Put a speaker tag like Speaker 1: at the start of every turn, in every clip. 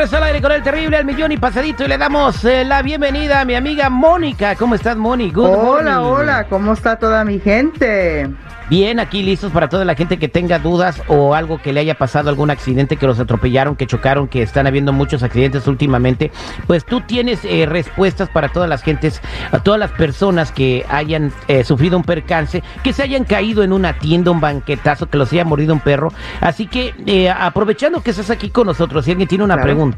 Speaker 1: Regreso al aire con el terrible al millón y pasadito y le damos eh, la bienvenida a mi amiga Mónica. ¿Cómo estás, Moni?
Speaker 2: Good hola, hola, ¿cómo está toda mi gente?
Speaker 1: Bien, aquí listos para toda la gente que tenga dudas o algo que le haya pasado, algún accidente que los atropellaron, que chocaron, que están habiendo muchos accidentes últimamente. Pues tú tienes eh, respuestas para todas las gentes, a todas las personas que hayan eh, sufrido un percance, que se hayan caído en una tienda, un banquetazo, que los haya mordido un perro. Así que eh, aprovechando que estás aquí con nosotros, si alguien tiene una pregunta,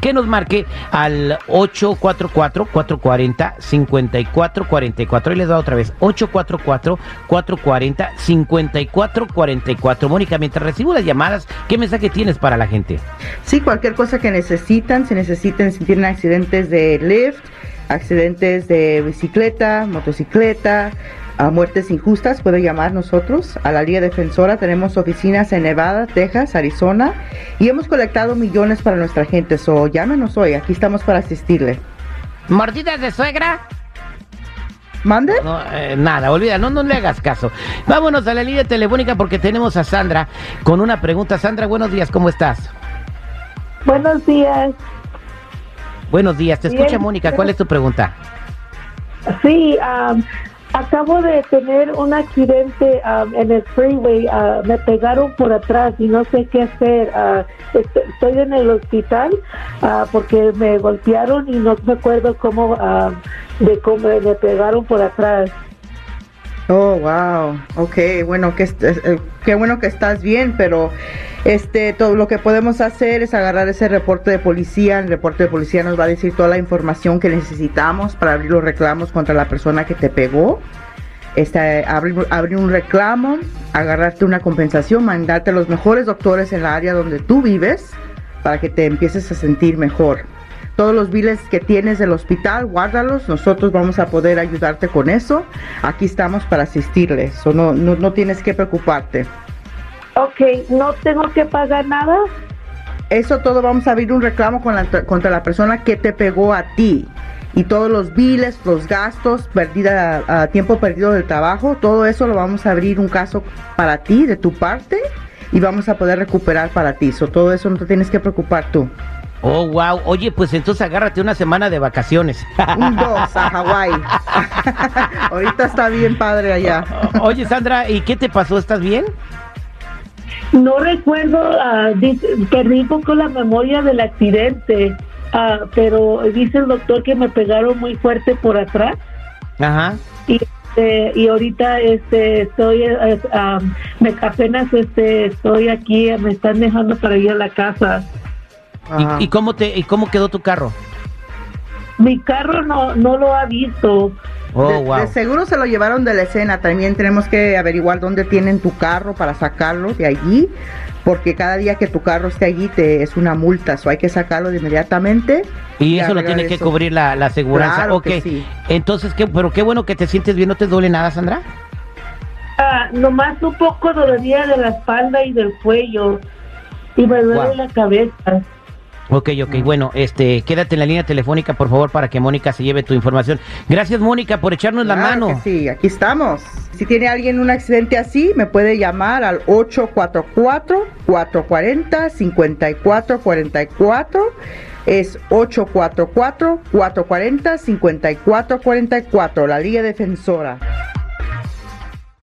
Speaker 1: que nos marque al 844-440-5444. Y les da otra vez, 844-440. 5444. Mónica, mientras recibo las llamadas, ¿qué mensaje tienes para la gente?
Speaker 2: Sí, cualquier cosa que necesitan, si necesitan, si tienen accidentes de lift, accidentes de bicicleta, motocicleta, a muertes injustas, puede llamar nosotros a la Liga Defensora. Tenemos oficinas en Nevada, Texas, Arizona y hemos colectado millones para nuestra gente. So, llámenos hoy, aquí estamos para asistirle.
Speaker 1: ¿Mordidas de suegra?
Speaker 2: ¿Mande?
Speaker 1: Eh, nada, olvida, no, no le hagas caso. Vámonos a la línea telefónica porque tenemos a Sandra con una pregunta. Sandra, buenos días, ¿cómo estás?
Speaker 3: Buenos días.
Speaker 1: Buenos días, te escucha Mónica, ¿cuál es tu pregunta?
Speaker 3: Sí, acabo de tener un accidente en el freeway, me pegaron por atrás y no sé qué hacer. estoy en el hospital porque me golpearon y no me acuerdo cómo de cómo me pegaron por atrás.
Speaker 2: Oh, wow. Ok, bueno, que eh, qué bueno que estás bien, pero este todo lo que podemos hacer es agarrar ese reporte de policía. El reporte de policía nos va a decir toda la información que necesitamos para abrir los reclamos contra la persona que te pegó. Este, abrir, abrir un reclamo, agarrarte una compensación, mandarte a los mejores doctores en la área donde tú vives para que te empieces a sentir mejor todos los biles que tienes del hospital, guárdalos, nosotros vamos a poder ayudarte con eso. Aquí estamos para asistirles, o no, no, tienes que preocuparte.
Speaker 3: Ok, ¿no tengo que pagar nada?
Speaker 2: Eso todo vamos a abrir un reclamo contra la persona que te pegó a ti. Y todos los biles, los gastos, perdida, tiempo perdido del trabajo, todo eso lo vamos a abrir un caso para ti, de tu parte, y vamos a poder recuperar para ti. So, todo eso no te tienes que preocupar tú.
Speaker 1: Oh, wow. Oye, pues entonces agárrate una semana de vacaciones.
Speaker 2: Un dos a Hawái. Ahorita está bien padre allá.
Speaker 1: Oye, Sandra, ¿y qué te pasó? ¿Estás bien?
Speaker 3: No recuerdo, uh, perdí un poco la memoria del accidente, ah, pero dice el doctor que me pegaron muy fuerte por atrás.
Speaker 1: Ajá.
Speaker 3: Y, este, y ahorita este, estoy, eh, me, apenas este, estoy aquí, me están dejando para ir a la casa.
Speaker 1: ¿Y, cómo te y cómo quedó tu carro?
Speaker 3: Mi carro no, no lo ha visto.
Speaker 2: Oh, de, seguro se lo llevaron de la escena. También tenemos que averiguar dónde tienen tu carro para sacarlo de allí, porque cada día que tu carro esté allí te es una multa, o hay que sacarlo de inmediatamente.
Speaker 1: Y, eso lo tiene que cubrir la, la aseguranza. Entonces, ¿qué, pero qué bueno que te sientes bien, ¿no te duele nada, Sandra?
Speaker 3: Ah, nomás un poco dolía de la espalda y del cuello y me duele la cabeza.
Speaker 1: Ok, ok, bueno, este, quédate en la línea telefónica, por favor, para que Mónica se lleve tu información. Gracias, Mónica, por echarnos la mano.
Speaker 2: sí, aquí estamos. Si tiene alguien un accidente así, me puede llamar al 844-440-5444. Es 844-440-5444, la Liga Defensora.